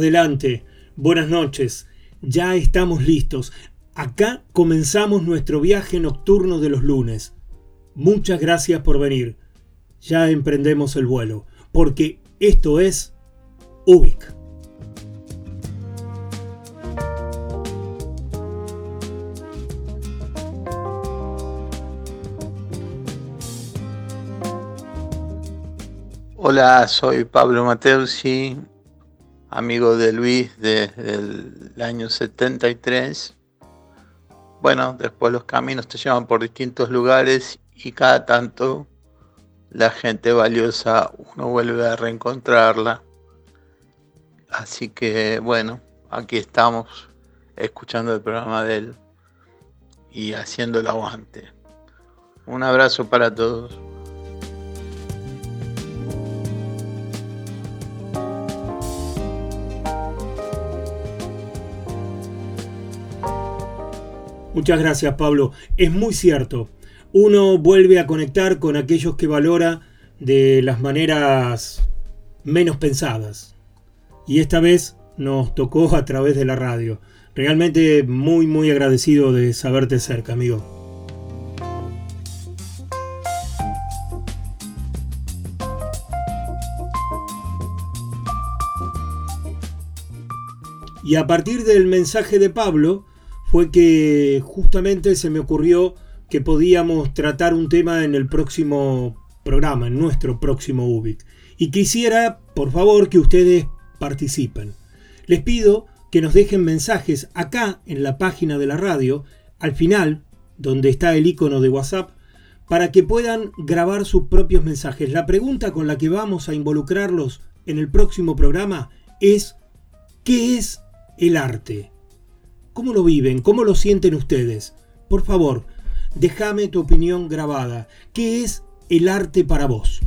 Adelante, buenas noches, ya estamos listos. Acá comenzamos nuestro viaje nocturno de los lunes. Muchas gracias por venir. Ya emprendemos el vuelo, porque esto es Ubik. Hola, soy Pablo Mateusi, amigo de Luis desde el año 73. Bueno, después los caminos te llevan por distintos lugares y cada tanto la gente valiosa uno vuelve a reencontrarla. Así que bueno, aquí estamos escuchando el programa de él y haciendo el aguante. Un abrazo para todos. Muchas gracias Pablo. Es muy cierto. Uno vuelve a conectar con aquellos que valora de las maneras menos pensadas. Y esta vez nos tocó a través de la radio. Realmente muy muy agradecido de saberte cerca, amigo. Y a partir del mensaje de Pablo, fue que justamente se me ocurrió que podíamos tratar un tema en el próximo programa, en nuestro próximo UBIC. Y quisiera, por favor, que ustedes participen. Les pido que nos dejen mensajes acá en la página de la radio, al final, donde está el icono de WhatsApp, para que puedan grabar sus propios mensajes. La pregunta con la que vamos a involucrarlos en el próximo programa es, ¿qué es el arte? ¿Cómo lo viven? ¿Cómo lo sienten ustedes? Por favor, déjame tu opinión grabada. ¿Qué es el arte para vos?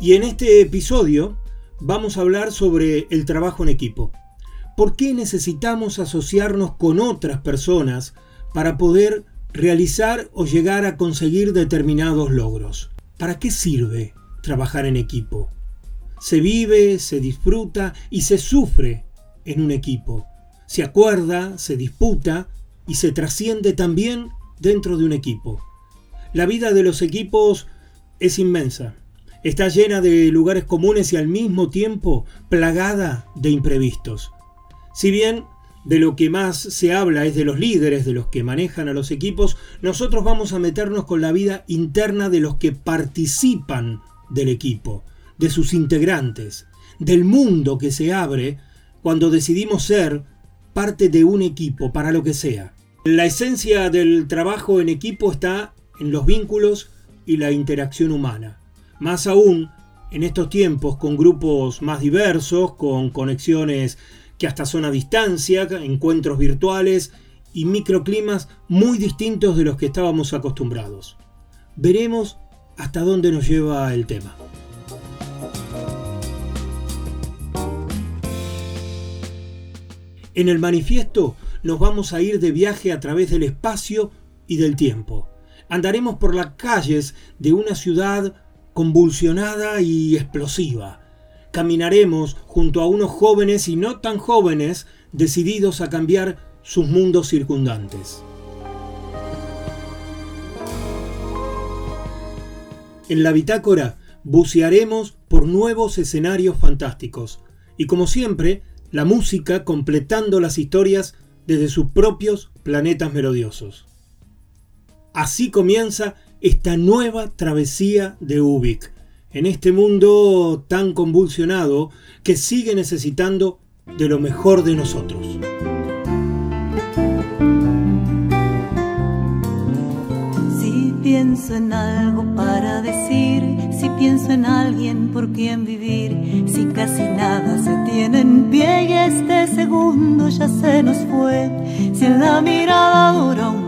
Y en este episodio vamos a hablar sobre el trabajo en equipo. ¿Por qué necesitamos asociarnos con otras personas para poder realizar o llegar a conseguir determinados logros? ¿Para qué sirve trabajar en equipo? Se vive, se disfruta y se sufre en un equipo. Se acuerda, se disputa y se trasciende también dentro de un equipo. La vida de los equipos es inmensa. Está llena de lugares comunes y al mismo tiempo plagada de imprevistos. Si bien de lo que más se habla es de los líderes, de los que manejan a los equipos, nosotros vamos a meternos con la vida interna de los que participan del equipo, de sus integrantes, del mundo que se abre cuando decidimos ser parte de un equipo para lo que sea. La esencia del trabajo en equipo está en los vínculos y la interacción humana. Más aún en estos tiempos con grupos más diversos, con conexiones que hasta son a distancia, encuentros virtuales y microclimas muy distintos de los que estábamos acostumbrados. Veremos hasta dónde nos lleva el tema. En el manifiesto nos vamos a ir de viaje a través del espacio y del tiempo. Andaremos por las calles de una ciudad convulsionada y explosiva, caminaremos junto a unos jóvenes y no tan jóvenes decididos a cambiar sus mundos circundantes. En la bitácora bucearemos por nuevos escenarios fantásticos y como siempre, la música completando las historias desde sus propios planetas melodiosos. Así comienza esta nueva travesía de Ubik, en este mundo tan convulsionado que sigue necesitando de lo mejor de nosotros. Si pienso en algo para decir, si pienso en alguien por quien vivir, si casi nada se tiene en pie y este segundo ya se nos fue, si en la mirada dura un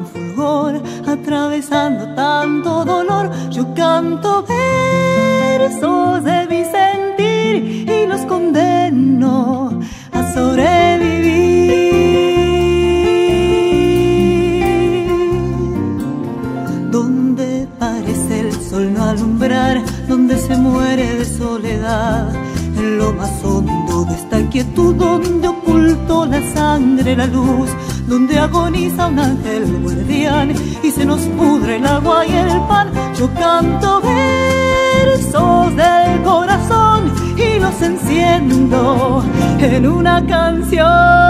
atravesando tanto dolor, yo canto versos de mi sentir y los condeno a sobrevivir. Donde parece el sol no alumbrar, donde se muere de soledad, en lo más hondo de esta quietud, donde ocultó la sangre la luz, donde agoniza un ángel guardián y se nos pudre el agua y el pan, yo canto versos del corazón y los enciendo en una canción.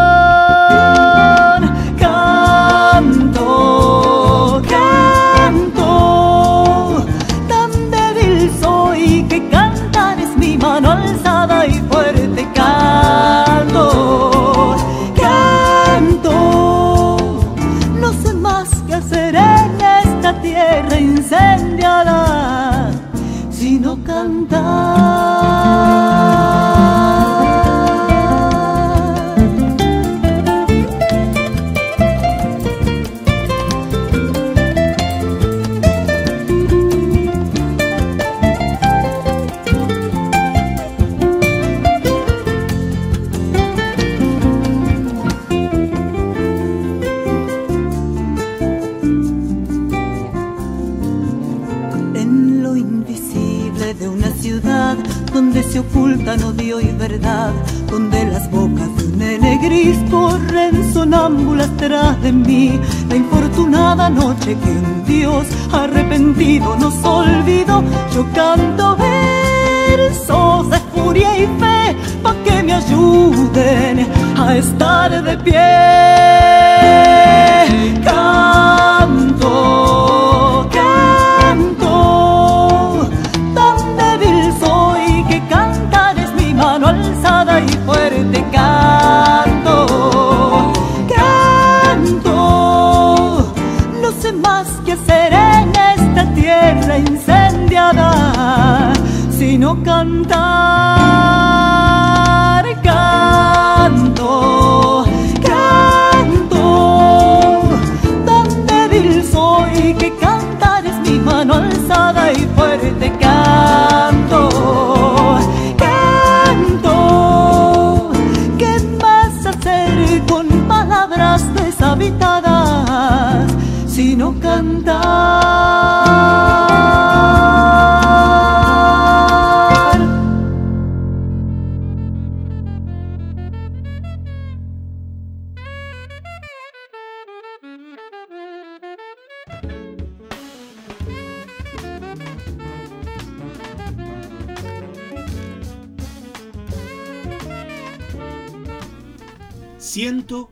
Siento,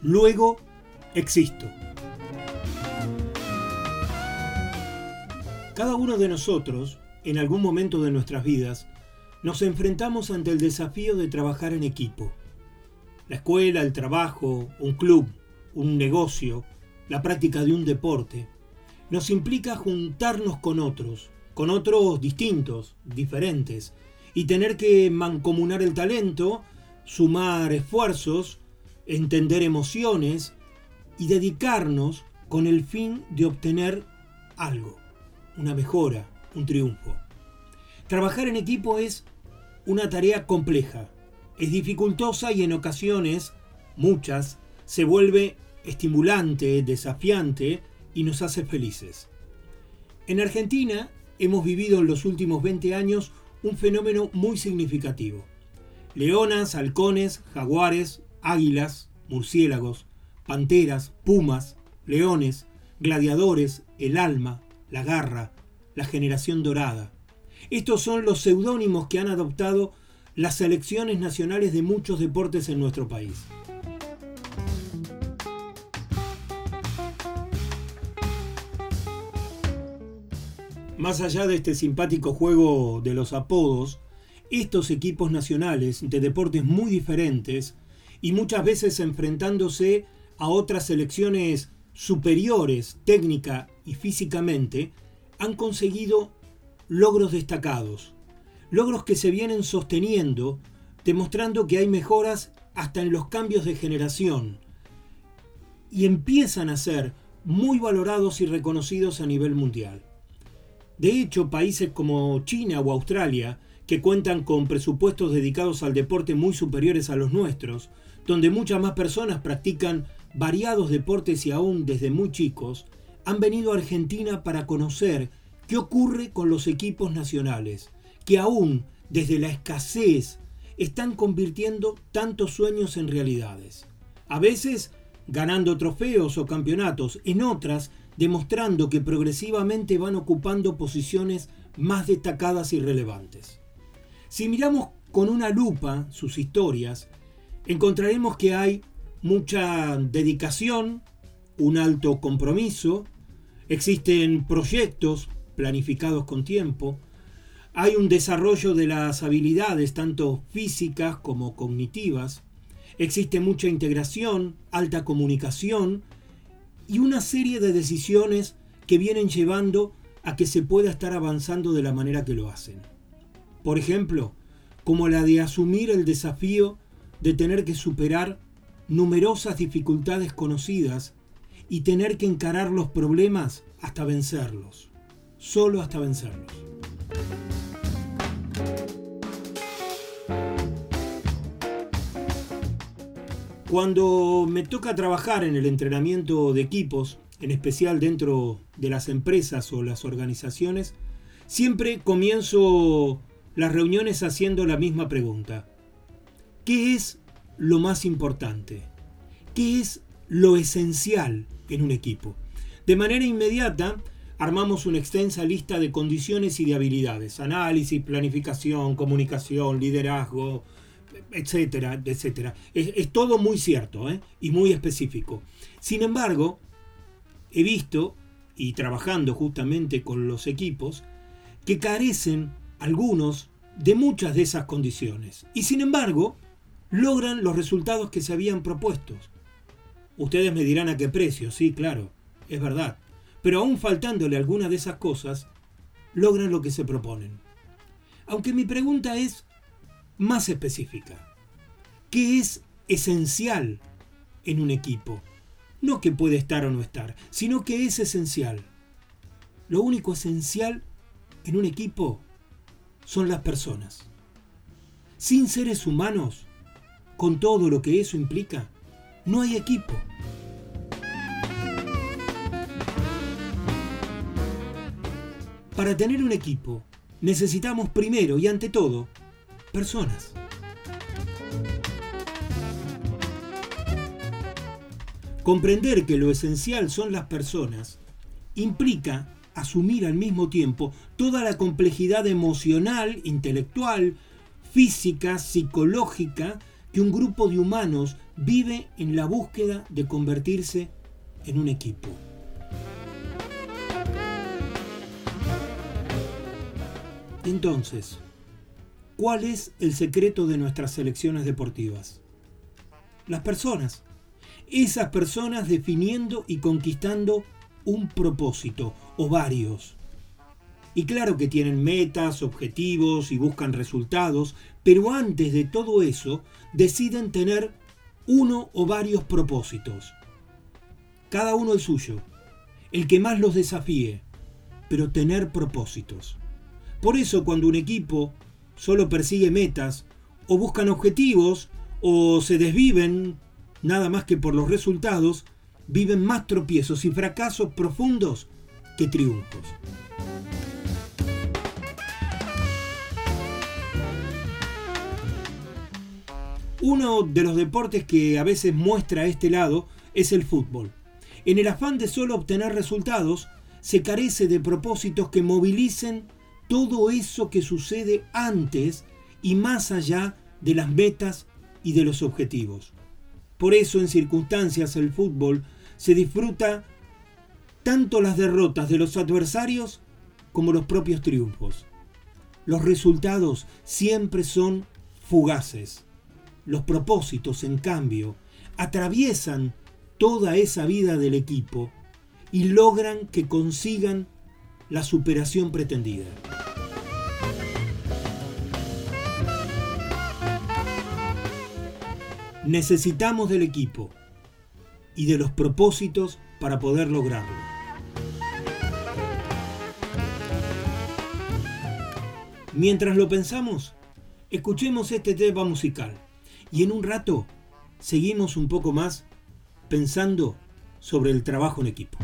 luego existo. Cada uno de nosotros, en algún momento de nuestras vidas, nos enfrentamos ante el desafío de trabajar en equipo. La escuela, el trabajo, un club, un negocio, la práctica de un deporte, nos implica juntarnos con otros, con otros distintos, diferentes, y tener que mancomunar el talento, sumar esfuerzos, entender emociones y dedicarnos con el fin de obtener algo, una mejora, un triunfo. Trabajar en equipo es una tarea compleja, es dificultosa y en ocasiones, muchas, se vuelve estimulante, desafiante y nos hace felices. En Argentina hemos vivido en los últimos 20 años un fenómeno muy significativo. Leonas, halcones, jaguares, águilas, murciélagos, panteras, pumas, leones, gladiadores, el alma, la garra, la generación dorada. Estos son los seudónimos que han adoptado las selecciones nacionales de muchos deportes en nuestro país. Más allá de este simpático juego de los apodos, estos equipos nacionales de deportes muy diferentes y muchas veces enfrentándose a otras selecciones superiores técnica y físicamente, han conseguido logros destacados, logros que se vienen sosteniendo, demostrando que hay mejoras hasta en los cambios de generación y empiezan a ser muy valorados y reconocidos a nivel mundial. De hecho, países como China o Australia, que cuentan con presupuestos dedicados al deporte muy superiores a los nuestros, donde muchas más personas practican variados deportes y aún desde muy chicos, han venido a Argentina para conocer qué ocurre con los equipos nacionales, que aún desde la escasez están convirtiendo tantos sueños en realidades. A veces ganando trofeos o campeonatos, en otras demostrando que progresivamente van ocupando posiciones más destacadas y relevantes. Si miramos con una lupa sus historias, encontraremos que hay mucha dedicación, un alto compromiso, existen proyectos planificados con tiempo, hay un desarrollo de las habilidades tanto físicas como cognitivas, existe mucha integración, alta comunicación y una serie de decisiones que vienen llevando a que se pueda estar avanzando de la manera que lo hacen. Por ejemplo, como la de asumir el desafío de tener que superar numerosas dificultades conocidas y tener que encarar los problemas hasta vencerlos, solo hasta vencerlos. Cuando me toca trabajar en el entrenamiento de equipos, en especial dentro de las empresas o las organizaciones, siempre comienzo las reuniones haciendo la misma pregunta. ¿Qué es lo más importante? ¿Qué es lo esencial en un equipo? De manera inmediata, armamos una extensa lista de condiciones y de habilidades, análisis, planificación, comunicación, liderazgo, etcétera, etcétera. Es, todo muy cierto ¿eh? y muy específico. Sin embargo, he visto, y trabajando justamente con los equipos, que carecen algunos de muchas de esas condiciones. Y sin embargo, logran los resultados que se habían propuesto. Ustedes me dirán a qué precio, sí, claro, es verdad. Pero aún faltándole alguna de esas cosas, logran lo que se proponen. Aunque mi pregunta es, más específica. ¿Qué es esencial en un equipo? No que puede estar o no estar, sino que es esencial. Lo único esencial en un equipo son las personas. Sin seres humanos, con todo lo que eso implica, no hay equipo. Para tener un equipo, necesitamos primero y ante todo personas. Comprender que lo esencial son las personas implica asumir al mismo tiempo toda la complejidad emocional, intelectual, física, psicológica que un grupo de humanos vive en la búsqueda de convertirse en un equipo. Entonces, ¿Cuál es el secreto de nuestras selecciones deportivas? Las personas. Esas personas definiendo y conquistando un propósito o varios. Y claro que tienen metas, objetivos y buscan resultados, pero antes de todo eso deciden tener uno o varios propósitos. Cada uno el suyo, el que más los desafíe, pero tener propósitos. Por eso cuando un equipo solo persigue metas, o buscan objetivos, o se desviven, nada más que por los resultados, viven más tropiezos y fracasos profundos que triunfos. Uno de los deportes que a veces muestra este lado es el fútbol. En el afán de solo obtener resultados, se carece de propósitos que movilicen todo eso que sucede antes y más allá de las metas y de los objetivos. Por eso en circunstancias el fútbol se disfruta tanto las derrotas de los adversarios como los propios triunfos. Los resultados siempre son fugaces. Los propósitos, en cambio, atraviesan toda esa vida del equipo y logran que consigan la superación pretendida. Necesitamos del equipo y de los propósitos para poder lograrlo. Mientras lo pensamos, escuchemos este tema musical y en un rato seguimos un poco más pensando sobre el trabajo en equipo.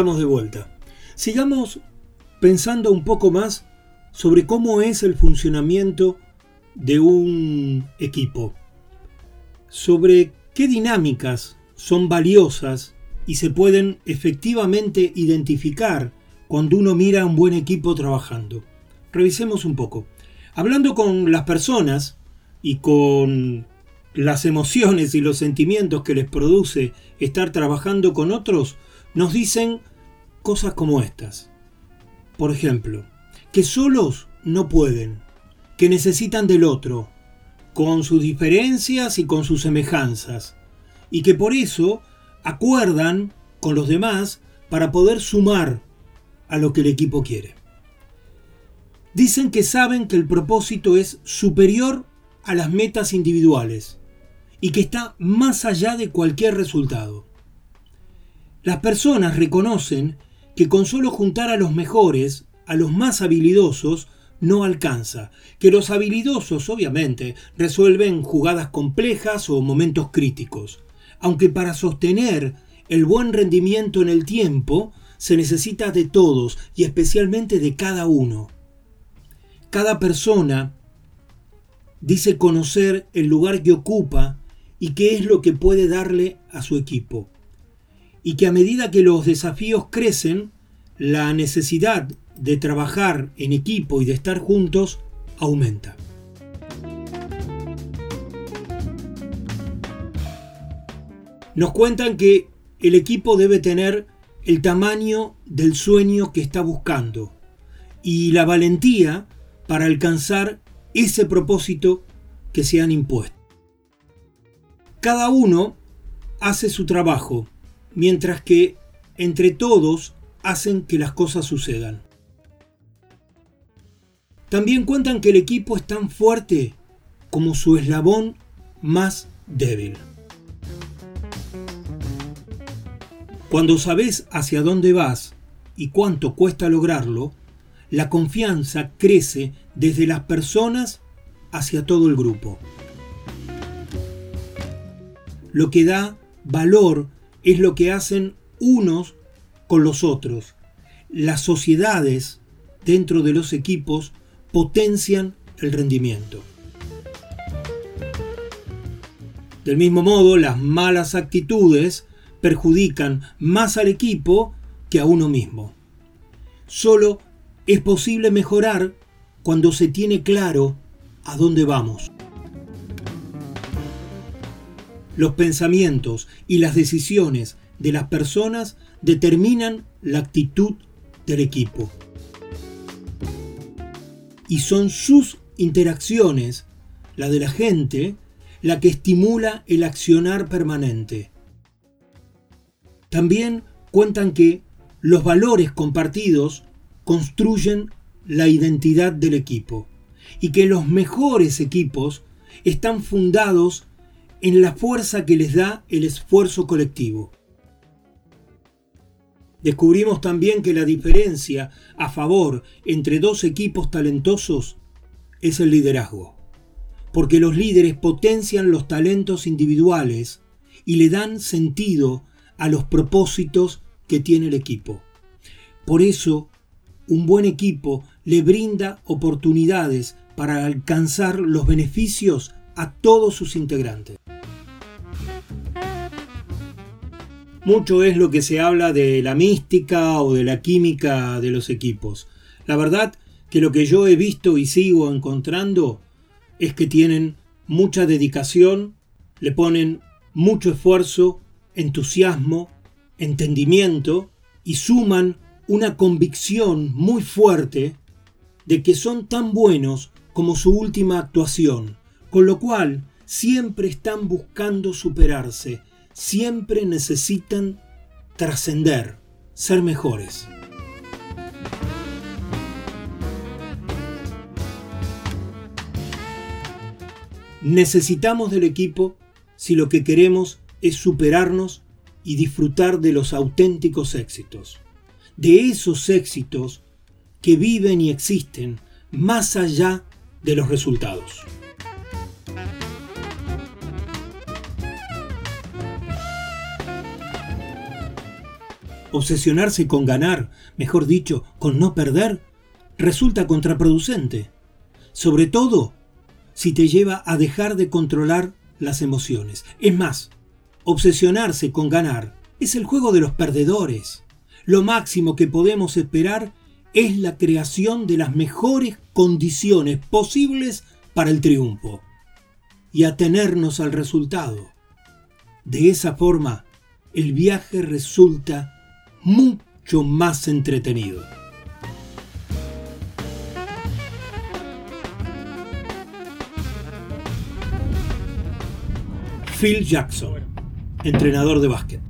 Estamos de vuelta. Sigamos pensando un poco más sobre cómo es el funcionamiento de un equipo, sobre qué dinámicas son valiosas y se pueden efectivamente identificar cuando uno mira a un buen equipo trabajando. Revisemos un poco. Hablando con las personas y con las emociones y los sentimientos que les produce estar trabajando con otros, nos dicen cosas como estas. Por ejemplo, que solos no pueden, que necesitan del otro, con sus diferencias y con sus semejanzas, y que por eso acuerdan con los demás para poder sumar a lo que el equipo quiere. Dicen que saben que el propósito es superior a las metas individuales y que está más allá de cualquier resultado. Las personas reconocen que con solo juntar a los mejores, a los más habilidosos, no alcanza, que los habilidosos obviamente resuelven jugadas complejas o momentos críticos, aunque para sostener el buen rendimiento en el tiempo se necesita de todos y especialmente de cada uno. Cada persona dice conocer el lugar que ocupa y qué es lo que puede darle a su equipo. Y que a medida que los desafíos crecen, la necesidad de trabajar en equipo y de estar juntos aumenta. Nos cuentan que el equipo debe tener el tamaño del sueño que está buscando y la valentía para alcanzar ese propósito que se han impuesto. Cada uno hace su trabajo, mientras que entre todos hacen que las cosas sucedan. También cuentan que el equipo es tan fuerte como su eslabón más débil. Cuando sabes hacia dónde vas y cuánto cuesta lograrlo, la confianza crece desde las personas hacia todo el grupo. Lo que da valor es lo que hacen unos con los otros. Las sociedades dentro de los equipos potencian el rendimiento. Del mismo modo, las malas actitudes perjudican más al equipo que a uno mismo. Solo es posible mejorar cuando se tiene claro a dónde vamos. Los pensamientos y las decisiones de las personas determinan la actitud del equipo y son sus interacciones, la de la gente, la que estimula el accionar permanente. También cuentan que los valores compartidos construyen la identidad del equipo y que los mejores equipos están fundados en la fuerza que les da el esfuerzo colectivo. Descubrimos también que la diferencia a favor entre dos equipos talentosos es el liderazgo, porque los líderes potencian los talentos individuales y le dan sentido a los propósitos que tiene el equipo. Por eso, un buen equipo le brinda oportunidades para alcanzar los beneficios a todos sus integrantes. Mucho es lo que se habla de la mística o de la química de los equipos. La verdad que lo que yo he visto y sigo encontrando es que tienen mucha dedicación, le ponen mucho esfuerzo, entusiasmo, entendimiento y suman una convicción muy fuerte de que son tan buenos como su última actuación, con lo cual siempre están buscando superarse, siempre necesitan trascender, ser mejores. Necesitamos del equipo si lo que queremos es superarnos y disfrutar de los auténticos éxitos, de esos éxitos que viven y existen más allá de los resultados. Obsesionarse con ganar, mejor dicho, con no perder, resulta contraproducente, sobre todo si te lleva a dejar de controlar las emociones. Es más, obsesionarse con ganar es el juego de los perdedores. Lo máximo que podemos esperar es la creación de las mejores condiciones posibles para el triunfo y atenernos al resultado. De esa forma, el viaje resulta mucho más entretenido. Phil Jackson, entrenador de básquet.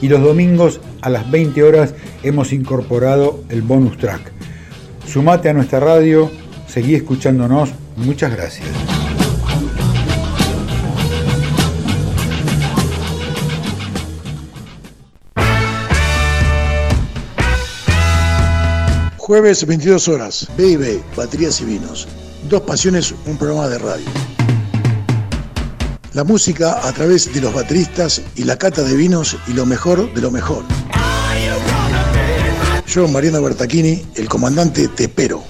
Y los domingos a las 20 horas hemos incorporado el bonus track. Sumate a nuestra radio, seguí escuchándonos. Muchas gracias. Jueves 22 horas, B&B, Baterías y Vinos. Dos Pasiones, un programa de radio. La música a través de los bateristas y la cata de vinos y lo mejor de lo mejor. Yo, Mariano Bertachini, el comandante, te espero.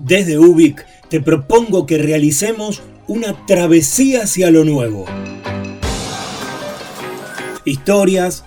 Desde Ubik te propongo que realicemos una travesía hacia lo nuevo. Historias,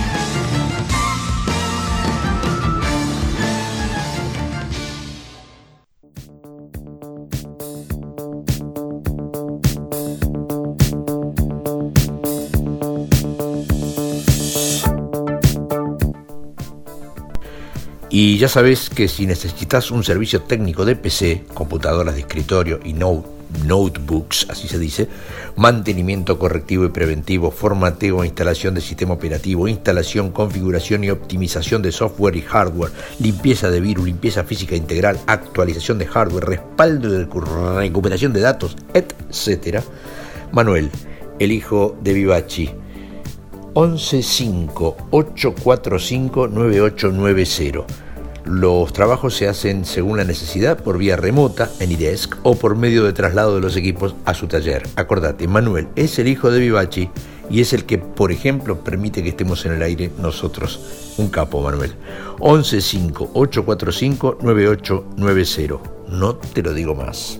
Y ya sabes que si necesitas un servicio técnico de PC, computadoras de escritorio y notebooks, así se dice, mantenimiento correctivo y preventivo, formateo e instalación de sistema operativo, instalación, configuración y optimización de software y hardware, limpieza de virus, limpieza física integral, actualización de hardware, respaldo de recuperación de datos, etc. Manuel, el hijo de Vivachi. 115 845 9890 Los trabajos se hacen según la necesidad por vía remota en IDESC o por medio de traslado de los equipos a su taller. Acordate, Manuel es el hijo de Vivachi y es el que, por ejemplo, permite que estemos en el aire nosotros. Un capo, Manuel. 115-845-9890. No te lo digo más.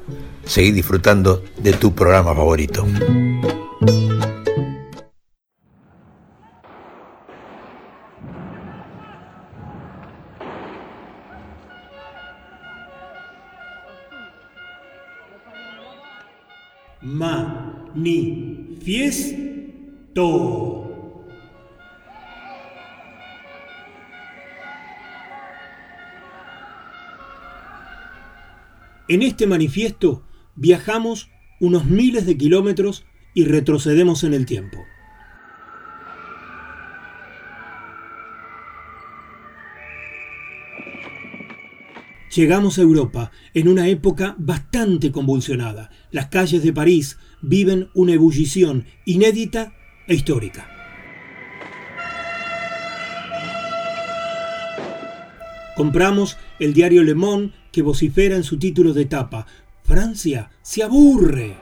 seguí disfrutando de tu programa favorito. Manifiesto. En este manifiesto viajamos unos miles de kilómetros y retrocedemos en el tiempo. Llegamos a Europa en una época bastante convulsionada. Las calles de París viven una ebullición inédita e histórica. Compramos el diario Le Monde que vocifera en su título de etapa, Francia se aburre.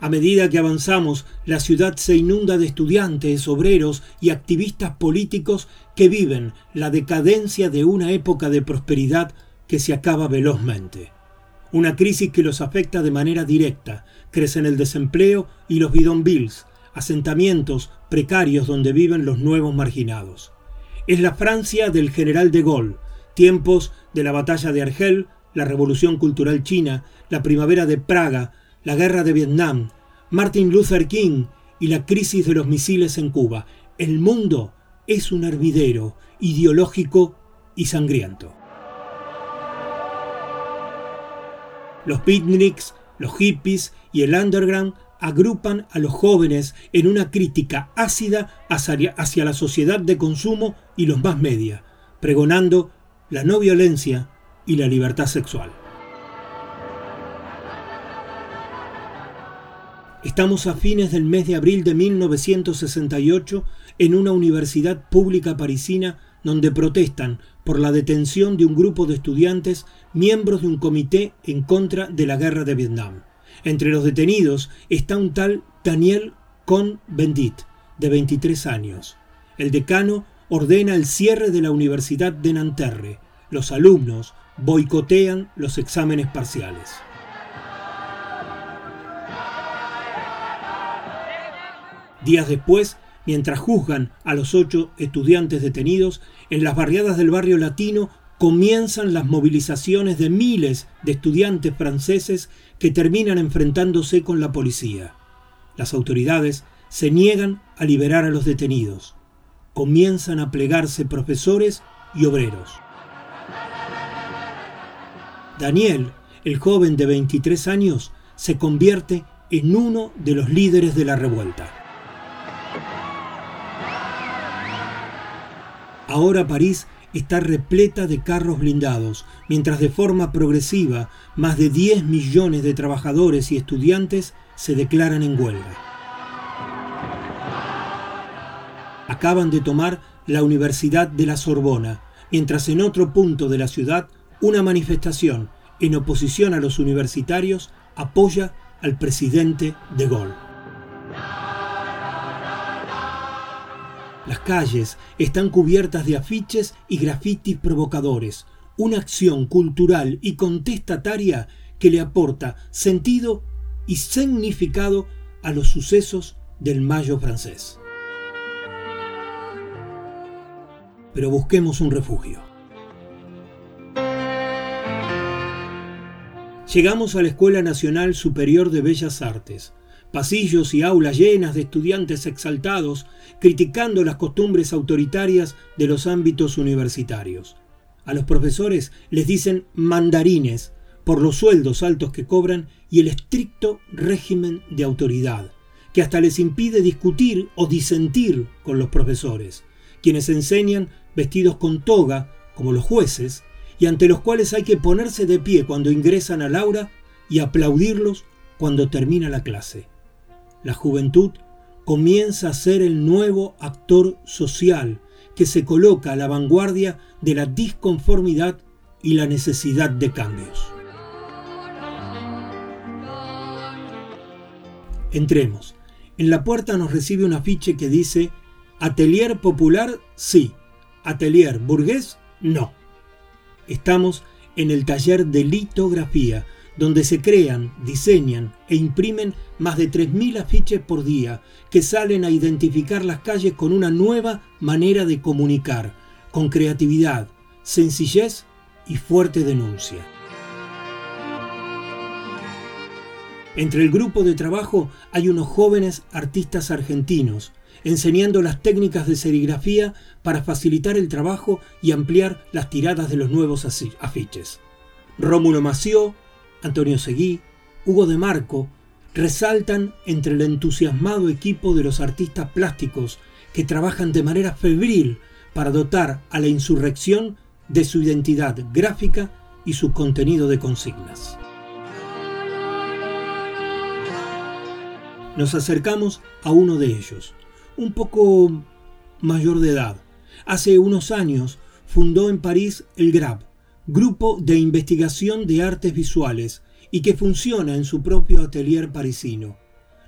A medida que avanzamos, la ciudad se inunda de estudiantes, obreros y activistas políticos que viven la decadencia de una época de prosperidad que se acaba velozmente. Una crisis que los afecta de manera directa. Crecen el desempleo y los bidonvilles, asentamientos precarios donde viven los nuevos marginados. Es la Francia del general de Gaulle, tiempos de la batalla de Argel, la Revolución Cultural China, la Primavera de Praga, la Guerra de Vietnam, Martin Luther King y la crisis de los misiles en Cuba. El mundo es un hervidero ideológico y sangriento. Los picnics, los hippies y el underground agrupan a los jóvenes en una crítica ácida hacia, hacia la sociedad de consumo y los más media, pregonando la no violencia y la libertad sexual. Estamos a fines del mes de abril de 1968 en una universidad pública parisina donde protestan por la detención de un grupo de estudiantes miembros de un comité en contra de la guerra de Vietnam. Entre los detenidos está un tal Daniel Cohn-Bendit, de 23 años. El decano ordena el cierre de la Universidad de Nanterre. Los alumnos boicotean los exámenes parciales. Días después, mientras juzgan a los ocho estudiantes detenidos, en las barriadas del barrio latino comienzan las movilizaciones de miles de estudiantes franceses que terminan enfrentándose con la policía. Las autoridades se niegan a liberar a los detenidos comienzan a plegarse profesores y obreros. Daniel, el joven de 23 años, se convierte en uno de los líderes de la revuelta. Ahora París está repleta de carros blindados, mientras de forma progresiva más de 10 millones de trabajadores y estudiantes se declaran en huelga. Acaban de tomar la Universidad de la Sorbona, mientras en otro punto de la ciudad una manifestación en oposición a los universitarios apoya al presidente de Gaulle. Las calles están cubiertas de afiches y grafitis provocadores, una acción cultural y contestataria que le aporta sentido y significado a los sucesos del Mayo francés. Pero busquemos un refugio. Llegamos a la Escuela Nacional Superior de Bellas Artes, pasillos y aulas llenas de estudiantes exaltados criticando las costumbres autoritarias de los ámbitos universitarios. A los profesores les dicen mandarines por los sueldos altos que cobran y el estricto régimen de autoridad, que hasta les impide discutir o disentir con los profesores, quienes enseñan vestidos con toga, como los jueces, y ante los cuales hay que ponerse de pie cuando ingresan al aula y aplaudirlos cuando termina la clase. La juventud comienza a ser el nuevo actor social que se coloca a la vanguardia de la disconformidad y la necesidad de cambios. Entremos. En la puerta nos recibe un afiche que dice Atelier Popular, sí. Atelier Burgués, no. Estamos en el taller de litografía, donde se crean, diseñan e imprimen más de 3.000 afiches por día que salen a identificar las calles con una nueva manera de comunicar, con creatividad, sencillez y fuerte denuncia. Entre el grupo de trabajo hay unos jóvenes artistas argentinos, enseñando las técnicas de serigrafía para facilitar el trabajo y ampliar las tiradas de los nuevos afiches. Rómulo Mació, Antonio Seguí, Hugo de Marco resaltan entre el entusiasmado equipo de los artistas plásticos que trabajan de manera febril para dotar a la insurrección de su identidad gráfica y su contenido de consignas. Nos acercamos a uno de ellos, un poco mayor de edad. Hace unos años fundó en París el GRAB, Grupo de Investigación de Artes Visuales, y que funciona en su propio atelier parisino.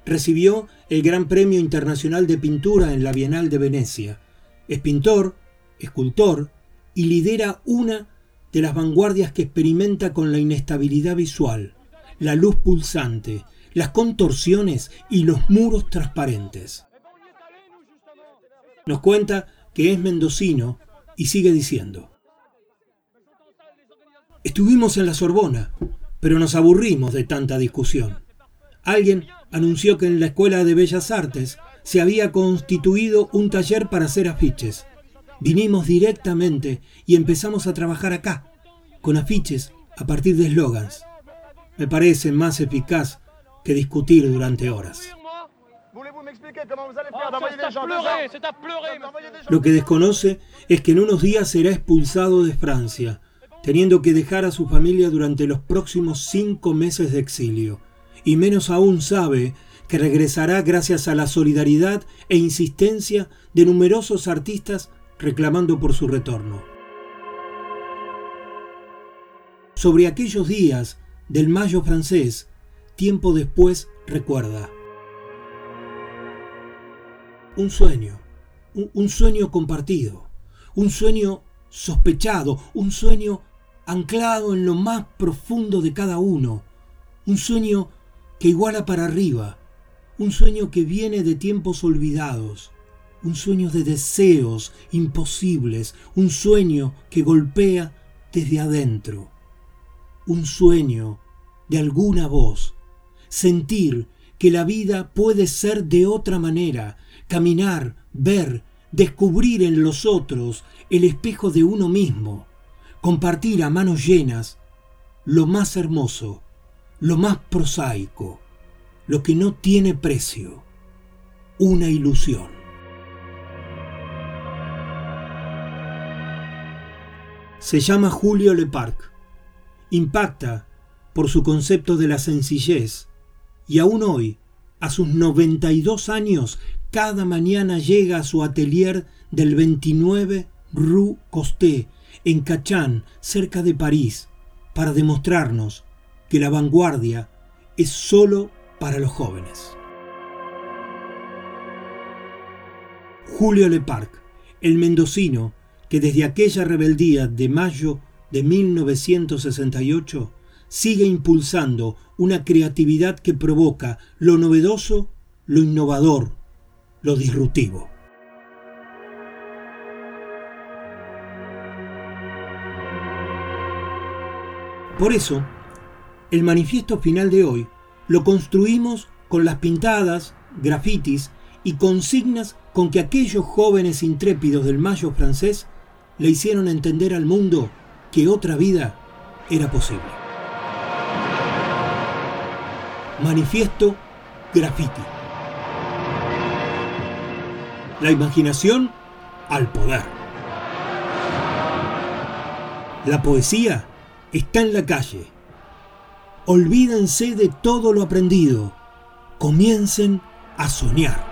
Recibió el Gran Premio Internacional de Pintura en la Bienal de Venecia. Es pintor, escultor y lidera una de las vanguardias que experimenta con la inestabilidad visual, la luz pulsante, las contorsiones y los muros transparentes. Nos cuenta que es mendocino y sigue diciendo, Estuvimos en la Sorbona, pero nos aburrimos de tanta discusión. Alguien anunció que en la Escuela de Bellas Artes se había constituido un taller para hacer afiches. Vinimos directamente y empezamos a trabajar acá, con afiches a partir de eslogans. Me parece más eficaz que discutir durante horas. Lo que desconoce es que en unos días será expulsado de Francia, teniendo que dejar a su familia durante los próximos cinco meses de exilio. Y menos aún sabe que regresará gracias a la solidaridad e insistencia de numerosos artistas reclamando por su retorno. Sobre aquellos días del mayo francés, tiempo después recuerda. Un sueño, un, sueño compartido, un sueño sospechado, un sueño anclado en lo más profundo de cada uno, un sueño que iguala para arriba, un sueño que viene de tiempos olvidados, un sueño de deseos imposibles, un sueño que golpea desde adentro, un sueño de alguna voz, sentir que la vida puede ser de otra manera, caminar, ver, descubrir en los otros el espejo de uno mismo, compartir a manos llenas lo más hermoso, lo más prosaico, lo que no tiene precio, una ilusión. Se llama Julio Leparc. Impacta por su concepto de la sencillez y aún hoy, a sus 92 años, cada mañana llega a su atelier del 29 Rue Costé, en Cachán, cerca de París, para demostrarnos que la vanguardia es solo para los jóvenes. Julio Leparc, el mendocino que desde aquella rebeldía de mayo de 1968 sigue impulsando una creatividad que provoca lo novedoso, lo innovador, lo disruptivo. Por eso, el manifiesto final de hoy lo construimos con las pintadas, grafitis y consignas con que aquellos jóvenes intrépidos del Mayo francés le hicieron entender al mundo que otra vida era posible. Manifiesto Graffiti. La imaginación al poder. La poesía está en la calle. Olvídense de todo lo aprendido. Comiencen a soñar.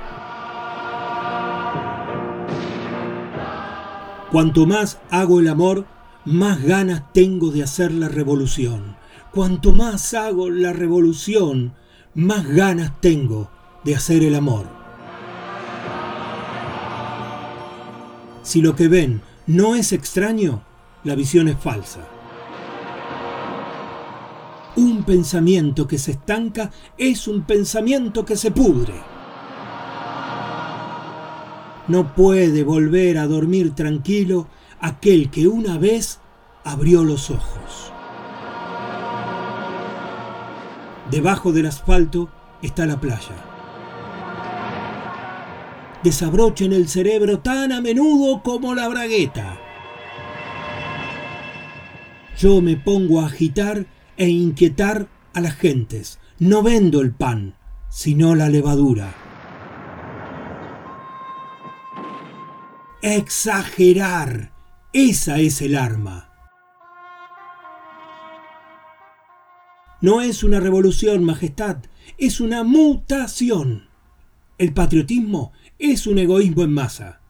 Cuanto más hago el amor, más ganas tengo de hacer la revolución. Cuanto más hago la revolución, más ganas tengo de hacer el amor. Si lo que ven no es extraño, la visión es falsa. Un pensamiento que se estanca es un pensamiento que se pudre. No puede volver a dormir tranquilo aquel que una vez abrió los ojos. Debajo del asfalto está la playa. Desabrochen el cerebro tan a menudo como la bragueta. Yo me pongo a agitar e inquietar a las gentes. No vendo el pan, sino la levadura. Exagerar. Esa es el arma. No es una revolución, Majestad, es una mutación. El patriotismo es un egoísmo en masa.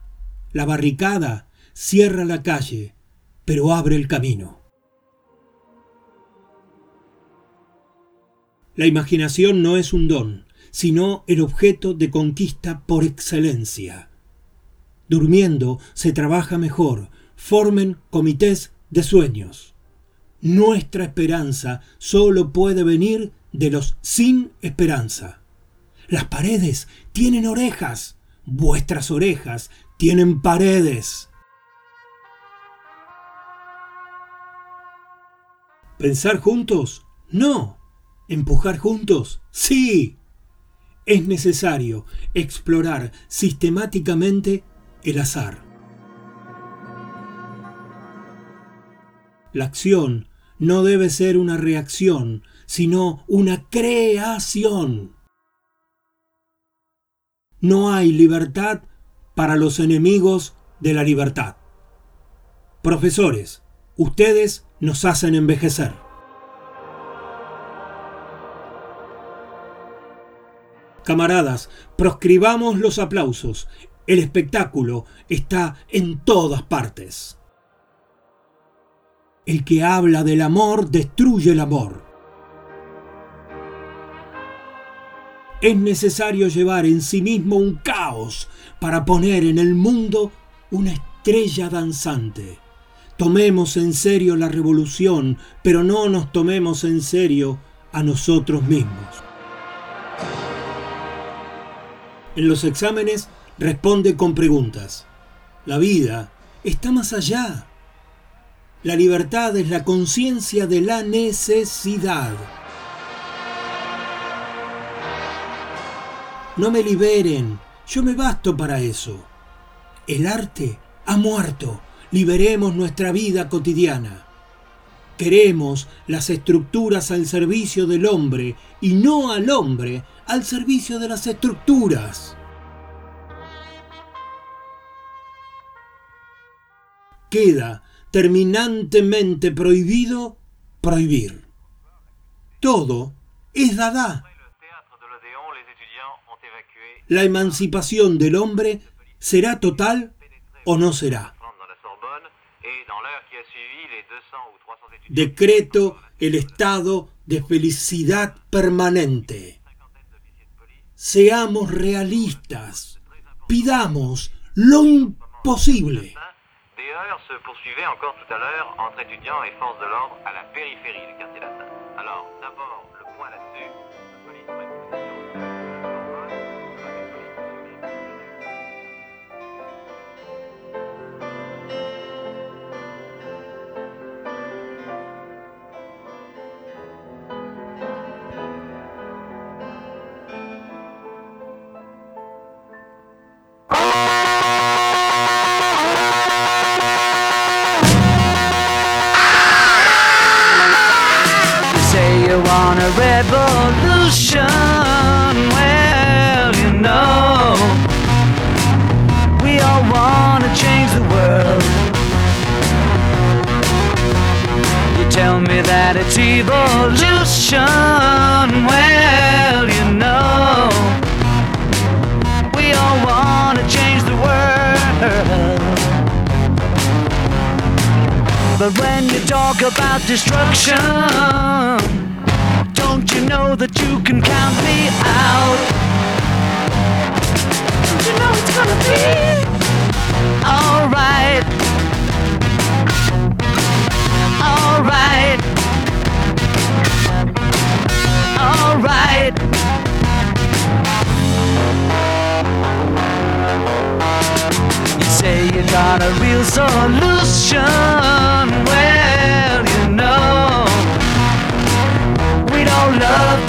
La barricada cierra la calle, pero abre el camino. La imaginación no es un don, sino el objeto de conquista por excelencia. Durmiendo se trabaja mejor, formen comités de sueños. Nuestra esperanza solo puede venir de los sin esperanza. Las paredes tienen orejas, vuestras orejas tienen paredes. ¿Pensar juntos? No. ¿Empujar juntos? Sí. Es necesario explorar sistemáticamente el azar. La acción no debe ser una reacción, sino una creación. No hay libertad para los enemigos de la libertad. Profesores, ustedes nos hacen envejecer. Camaradas, proscribamos los aplausos. El espectáculo está en todas partes. El que habla del amor destruye el amor. Es necesario llevar en sí mismo un caos para poner en el mundo una estrella danzante. Tomemos en serio la revolución, pero no nos tomemos en serio a nosotros mismos. En los exámenes responde con preguntas. La vida está más allá. La libertad es la conciencia de la necesidad. No me liberen, yo me basto para eso. El arte ha muerto, liberemos nuestra vida cotidiana. Queremos las estructuras al servicio del hombre y no al hombre al servicio de las estructuras. Queda terminantemente prohibido prohibir. Todo es dada. La emancipación del hombre será total o no será. Decreto el estado de felicidad permanente. Seamos realistas. Pidamos lo imposible. se poursuivait encore tout à l'heure entre étudiants et forces de l'ordre à la périphérie du quartier latin. Alors, d'abord, revolution. Well, you know, we all want to change the world. You tell me that it's evolution. Well, you know, we all want to change the world. But when you talk about destruction, you know that you can count me out? Don't you know it's gonna be alright? Alright. Alright. You say you got a real solution.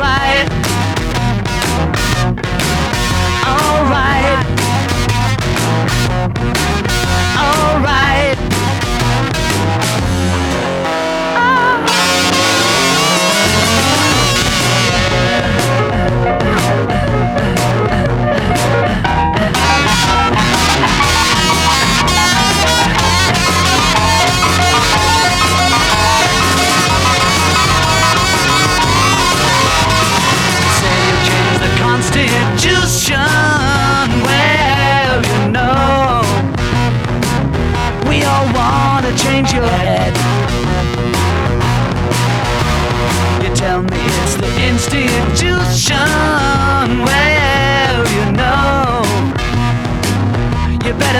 Alright. Alright.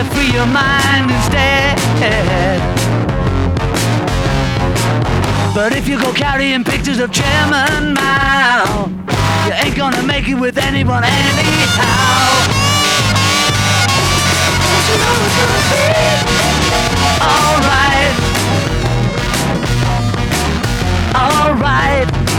Free your mind instead. But if you go carrying pictures of Chairman Mao, you ain't gonna make it with anyone anyhow. Don't you know it's gonna be? Alright. Alright.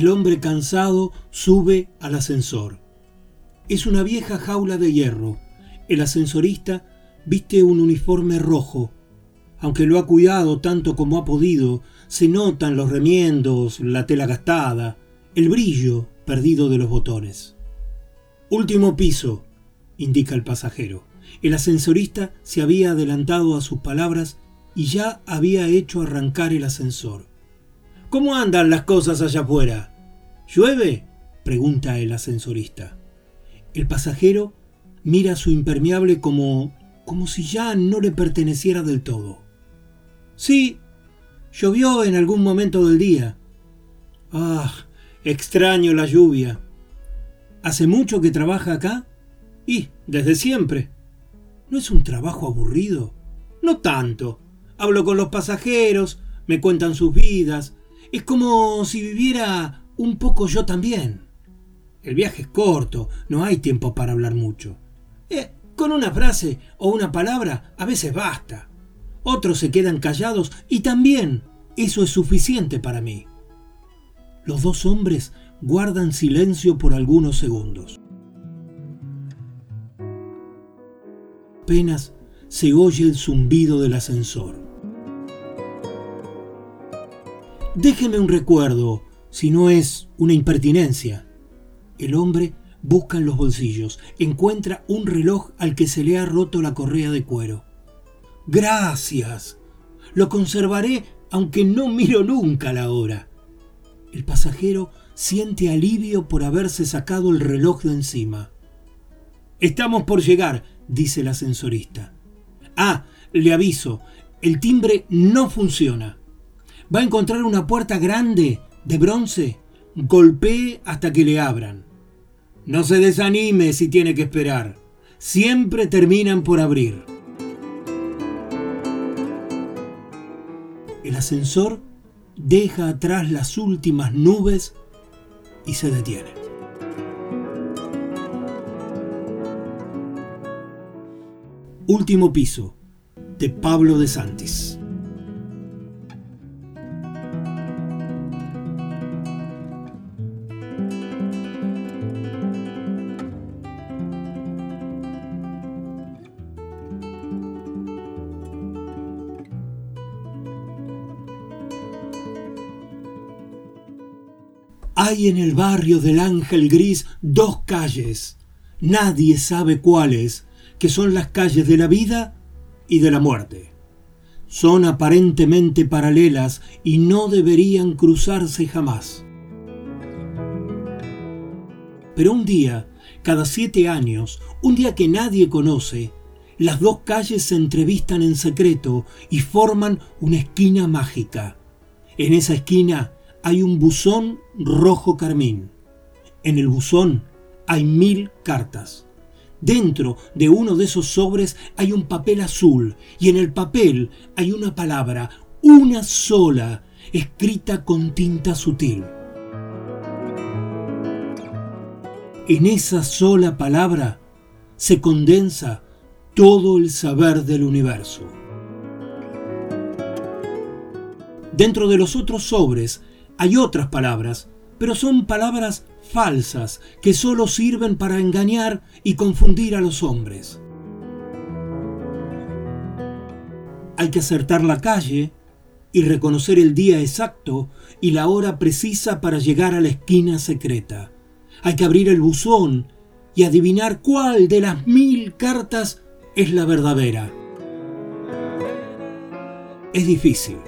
El hombre cansado sube al ascensor. Es una vieja jaula de hierro. El ascensorista viste un uniforme rojo. Aunque lo ha cuidado tanto como ha podido, se notan los remiendos, la tela gastada, el brillo perdido de los botones. Último piso, indica el pasajero. El ascensorista se había adelantado a sus palabras y ya había hecho arrancar el ascensor. ¿Cómo andan las cosas allá afuera? ¿Llueve? pregunta el ascensorista. El pasajero mira su impermeable como como si ya no le perteneciera del todo. Sí, llovió en algún momento del día. Ah, extraño la lluvia. ¿Hace mucho que trabaja acá? Y desde siempre. ¿No es un trabajo aburrido? No tanto. Hablo con los pasajeros, me cuentan sus vidas. Es como si viviera un poco yo también. El viaje es corto, no hay tiempo para hablar mucho. Eh, con una frase o una palabra a veces basta. Otros se quedan callados y también eso es suficiente para mí. Los dos hombres guardan silencio por algunos segundos. apenas se oye el zumbido del ascensor. Déjeme un recuerdo, si no es una impertinencia. El hombre busca en los bolsillos, encuentra un reloj al que se le ha roto la correa de cuero. Gracias. Lo conservaré aunque no miro nunca la hora. El pasajero siente alivio por haberse sacado el reloj de encima. Estamos por llegar, dice el ascensorista. Ah, le aviso, el timbre no funciona. Va a encontrar una puerta grande, de bronce. Golpee hasta que le abran. No se desanime si tiene que esperar. Siempre terminan por abrir. El ascensor deja atrás las últimas nubes y se detiene. Último piso, de Pablo de Santis. Hay en el barrio del Ángel Gris dos calles, nadie sabe cuáles, que son las calles de la vida y de la muerte. Son aparentemente paralelas y no deberían cruzarse jamás. Pero un día, cada siete años, un día que nadie conoce, las dos calles se entrevistan en secreto y forman una esquina mágica. En esa esquina hay un buzón rojo carmín. En el buzón hay mil cartas. Dentro de uno de esos sobres hay un papel azul y en el papel hay una palabra, una sola, escrita con tinta sutil. En esa sola palabra se condensa todo el saber del universo. Dentro de los otros sobres hay otras palabras, pero son palabras falsas que solo sirven para engañar y confundir a los hombres. Hay que acertar la calle y reconocer el día exacto y la hora precisa para llegar a la esquina secreta. Hay que abrir el buzón y adivinar cuál de las mil cartas es la verdadera. Es difícil.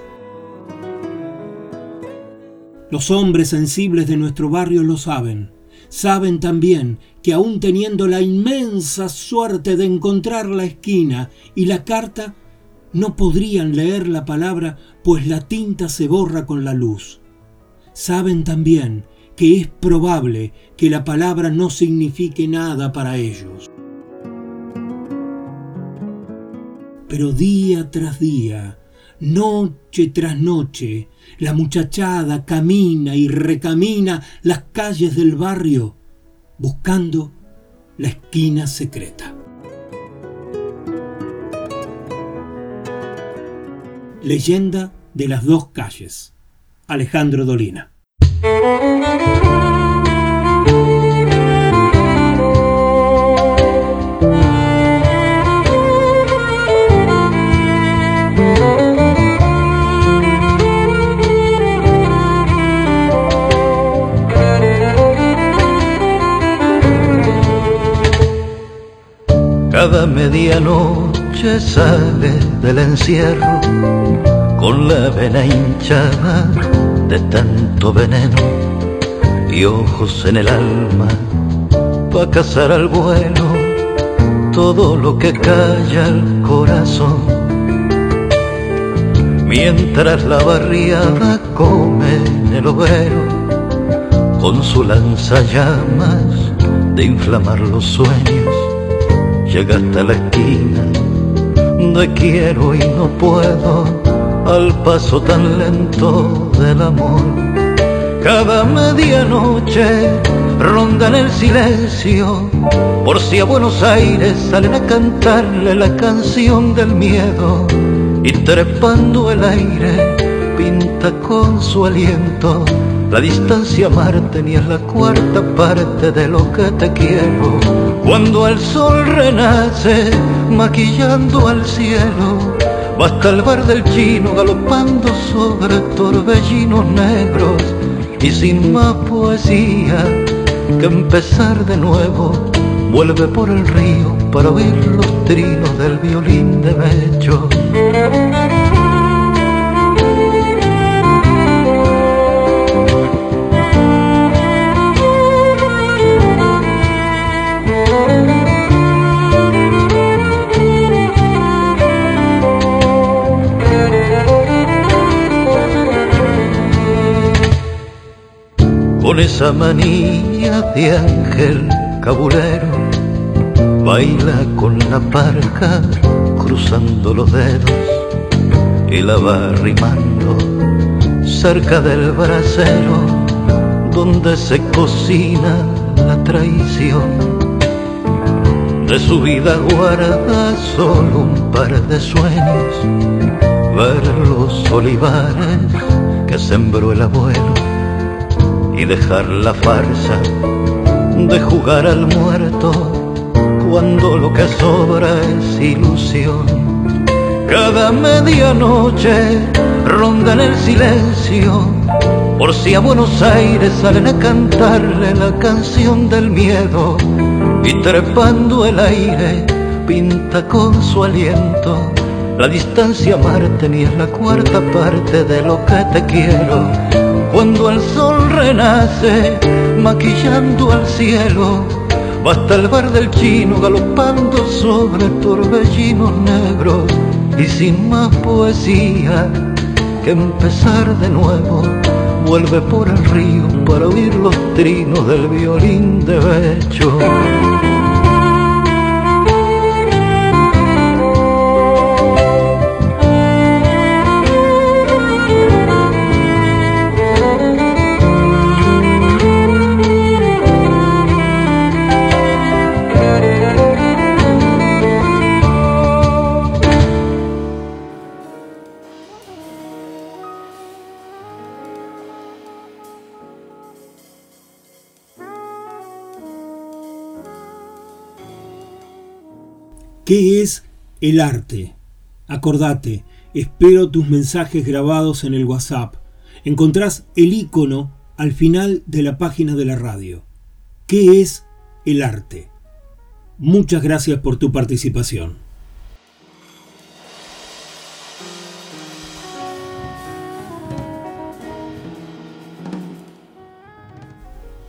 Los hombres sensibles de nuestro barrio lo saben. Saben también que aún teniendo la inmensa suerte de encontrar la esquina y la carta, no podrían leer la palabra pues la tinta se borra con la luz. Saben también que es probable que la palabra no signifique nada para ellos. Pero día tras día, noche tras noche, la muchachada camina y recamina las calles del barrio buscando la esquina secreta. Leyenda de las dos calles. Alejandro Dolina. Cada medianoche sale del encierro con la vena hinchada de tanto veneno y ojos en el alma pa' cazar al vuelo todo lo que calla el corazón. Mientras la barriada come en el overo con su lanzallamas de inflamar los sueños llega hasta la esquina de quiero y no puedo al paso tan lento del amor. Cada medianoche ronda en el silencio por si a Buenos Aires salen a cantarle la canción del miedo y trepando el aire pinta con su aliento la distancia Marte ni es la cuarta parte de lo que te quiero Cuando el sol renace, maquillando al cielo, basta el bar del chino galopando sobre torbellinos negros y sin más poesía que empezar de nuevo, vuelve por el río para oír los trinos del violín de Becho. Esa manía de ángel cabulero, baila con la parca cruzando los dedos y la va arrimando cerca del brasero donde se cocina la traición. De su vida guarda solo un par de sueños, ver los olivares que sembró el abuelo y dejar la farsa de jugar al muerto cuando lo que sobra es ilusión. Cada medianoche ronda en el silencio por si a Buenos Aires salen a cantarle la canción del miedo y trepando el aire pinta con su aliento la distancia Marte ni es la cuarta parte de lo que te quiero cuando el sol renace, maquillando al cielo, basta el bar del chino galopando sobre torbellinos negros y sin más poesía que empezar de nuevo, vuelve por el río para oír los trinos del violín de Becho. ¿Qué es el arte? Acordate, espero tus mensajes grabados en el WhatsApp. Encontrás el icono al final de la página de la radio. ¿Qué es el arte? Muchas gracias por tu participación.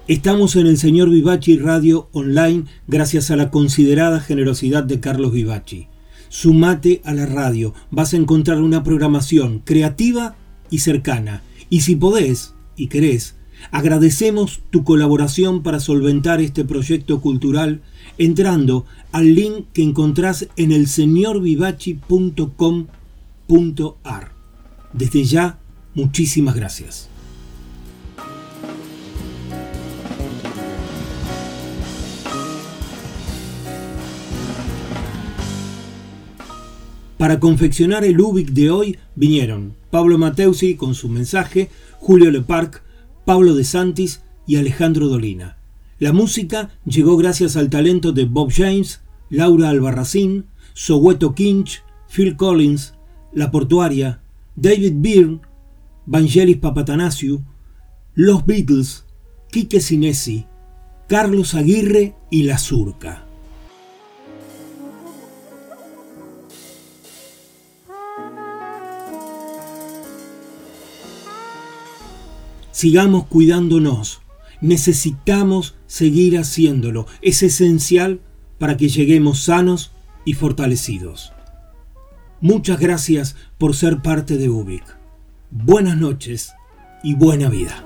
Estamos en el señor Vivachi Radio Online gracias a la considerada generosidad de Carlos Vivachi. Sumate a la radio, vas a encontrar una programación creativa y cercana. Y si podés y querés, agradecemos tu colaboración para solventar este proyecto cultural entrando al link que encontrás en el señorvivachi.com.ar. Desde ya, muchísimas gracias. Para confeccionar el Ubik de hoy vinieron Pablo Mateusi con su mensaje, Julio Leparc, Pablo de Santis y Alejandro Dolina. La música llegó gracias al talento de Bob James, Laura Albarracín, Soweto Kinch, Phil Collins, La Portuaria, David Byrne, Vangelis Papatanasiu, Los Beatles, Quique Sinesi, Carlos Aguirre y La Surca. Sigamos cuidándonos. Necesitamos seguir haciéndolo. Es esencial para que lleguemos sanos y fortalecidos. Muchas gracias por ser parte de UBIC. Buenas noches y buena vida.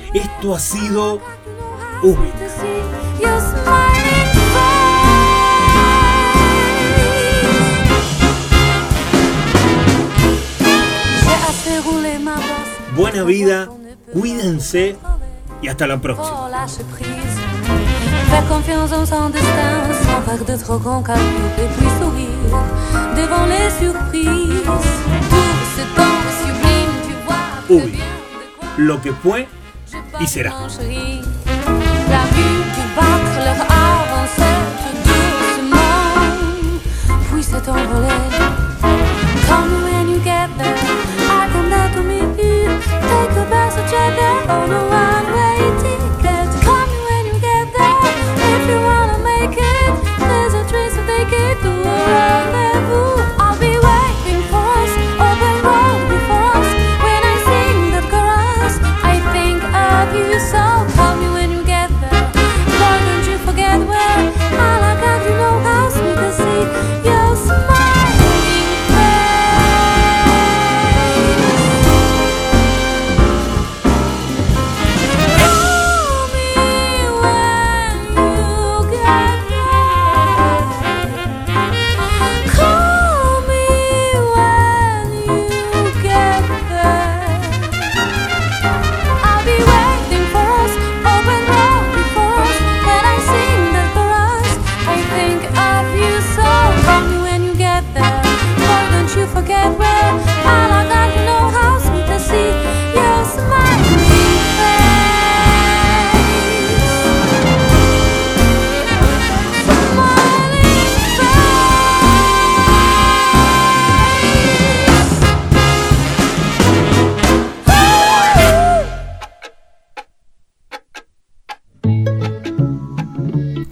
esto ha sido Ubik. Buena vida, cuídense y hasta la próxima. Faire confiance en son destin sans de trop grands calculs et puis sourire devant les surprises. Tout ce temps sublime, tu vois que Ubi. bien de quoi Lo que fue y será. puis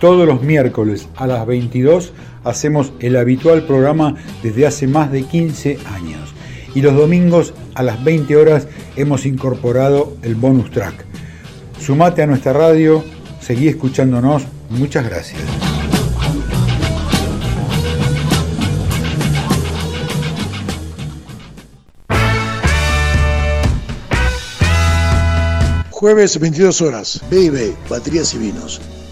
Todos los miércoles a las 22 hacemos el habitual programa desde hace más de 15 años. Y los domingos a las 20 horas hemos incorporado el bonus track. Sumate a nuestra radio, seguí escuchándonos. Muchas gracias. Jueves 22 horas, B&B, Baterías y Vinos.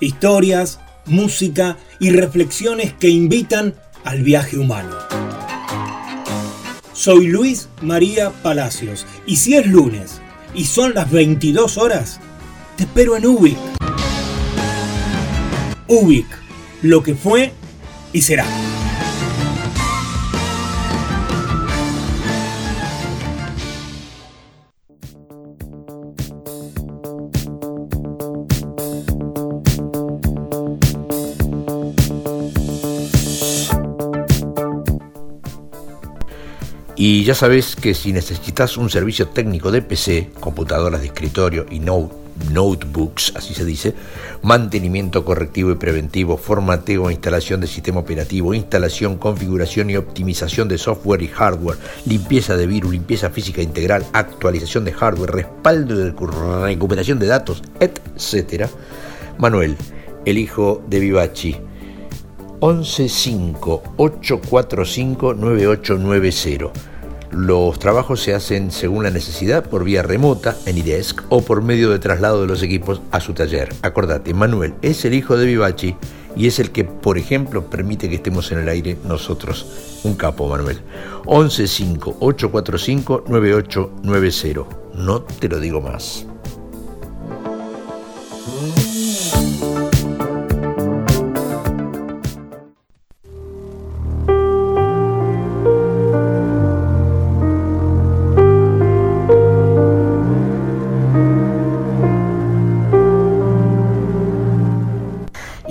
Historias, música y reflexiones que invitan al viaje humano. Soy Luis María Palacios y si es lunes y son las 22 horas, te espero en Ubik. Ubik, lo que fue y será. Y ya sabes que si necesitas un servicio técnico de PC, computadoras de escritorio y notebooks, así se dice, mantenimiento correctivo y preventivo, formateo e instalación de sistema operativo, instalación, configuración y optimización de software y hardware, limpieza de virus, limpieza física integral, actualización de hardware, respaldo de recuperación de datos, etc. Manuel, el hijo de Vivachi. 115-845-9890. Los trabajos se hacen según la necesidad por vía remota en IDESC o por medio de traslado de los equipos a su taller. Acordate, Manuel es el hijo de Vivachi y es el que, por ejemplo, permite que estemos en el aire nosotros. Un capo, Manuel. 115-845-9890. No te lo digo más.